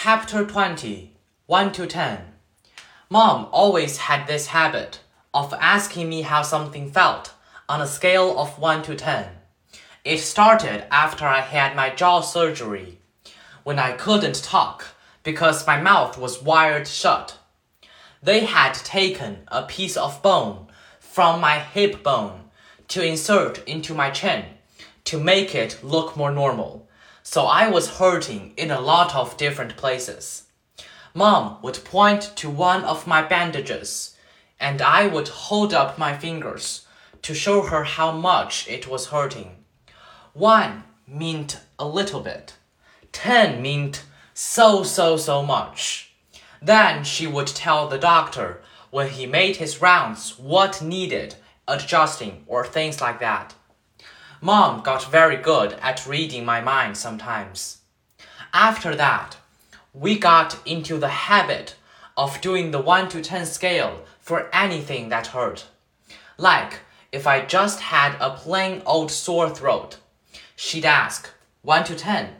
Chapter 20 1 to 10 Mom always had this habit of asking me how something felt on a scale of 1 to 10. It started after I had my jaw surgery, when I couldn't talk because my mouth was wired shut. They had taken a piece of bone from my hip bone to insert into my chin to make it look more normal so I was hurting in a lot of different places. Mom would point to one of my bandages, and I would hold up my fingers to show her how much it was hurting. One meant a little bit, ten meant so, so, so much. Then she would tell the doctor when he made his rounds what needed adjusting or things like that. Mom got very good at reading my mind sometimes. After that, we got into the habit of doing the 1 to 10 scale for anything that hurt. Like, if I just had a plain old sore throat, she'd ask, 1 to 10,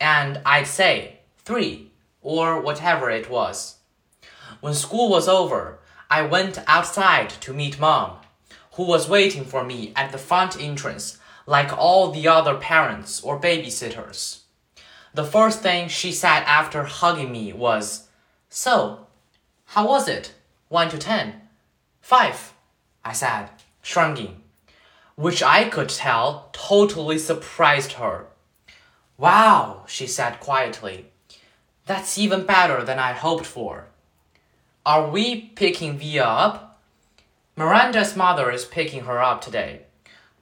and I'd say, 3, or whatever it was. When school was over, I went outside to meet mom who was waiting for me at the front entrance like all the other parents or babysitters. The first thing she said after hugging me was, So, how was it? 1 to 10? 5, I said, shrugging, which I could tell totally surprised her. Wow, she said quietly. That's even better than I hoped for. Are we picking Via up? Miranda's mother is picking her up today.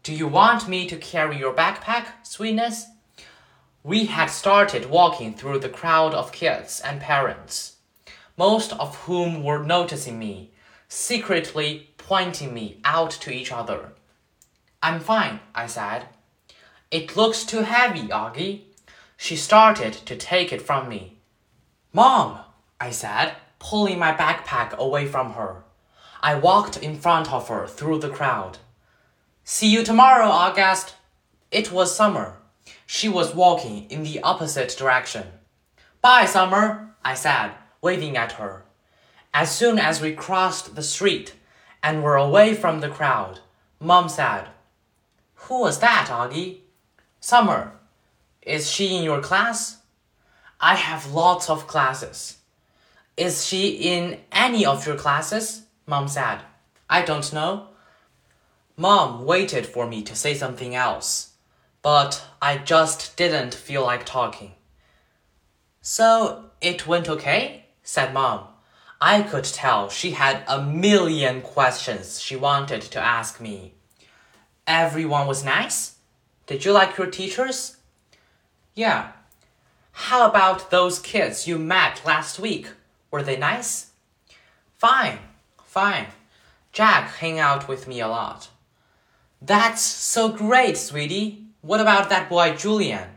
Do you want me to carry your backpack, sweetness? We had started walking through the crowd of kids and parents, most of whom were noticing me, secretly pointing me out to each other. I'm fine, I said. It looks too heavy, Auggie. She started to take it from me. Mom, I said, pulling my backpack away from her. I walked in front of her through the crowd. See you tomorrow, August. It was Summer. She was walking in the opposite direction. Bye, Summer, I said, waving at her. As soon as we crossed the street and were away from the crowd, Mom said, Who was that, Auggie? Summer. Is she in your class? I have lots of classes. Is she in any of your classes? Mom said. I don't know. Mom waited for me to say something else, but I just didn't feel like talking. So it went okay? said Mom. I could tell she had a million questions she wanted to ask me. Everyone was nice? Did you like your teachers? Yeah. How about those kids you met last week? Were they nice? Fine. Fine. Jack hang out with me a lot. That's so great, sweetie. What about that boy Julian?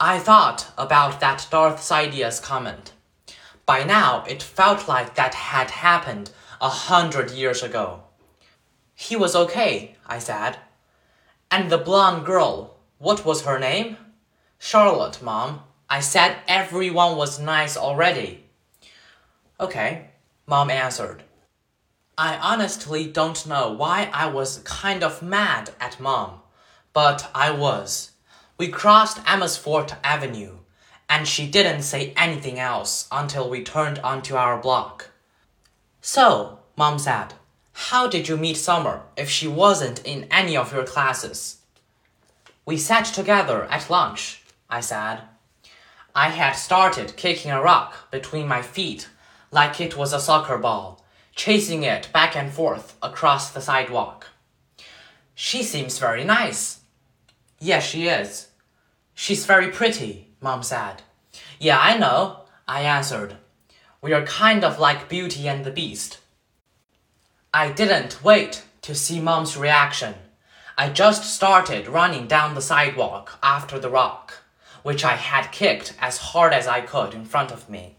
I thought about that Darth Sidious comment. By now, it felt like that had happened a hundred years ago. He was okay, I said. And the blonde girl, what was her name? Charlotte, Mom. I said everyone was nice already. Okay, Mom answered. I honestly don't know why I was kind of mad at mom, but I was. We crossed Amesfort Avenue, and she didn't say anything else until we turned onto our block. So, mom said, how did you meet Summer if she wasn't in any of your classes? We sat together at lunch, I said. I had started kicking a rock between my feet like it was a soccer ball chasing it back and forth across the sidewalk. She seems very nice. Yes, she is. She's very pretty, Mom said. Yeah, I know, I answered. We are kind of like Beauty and the Beast. I didn't wait to see Mom's reaction. I just started running down the sidewalk after the rock, which I had kicked as hard as I could in front of me.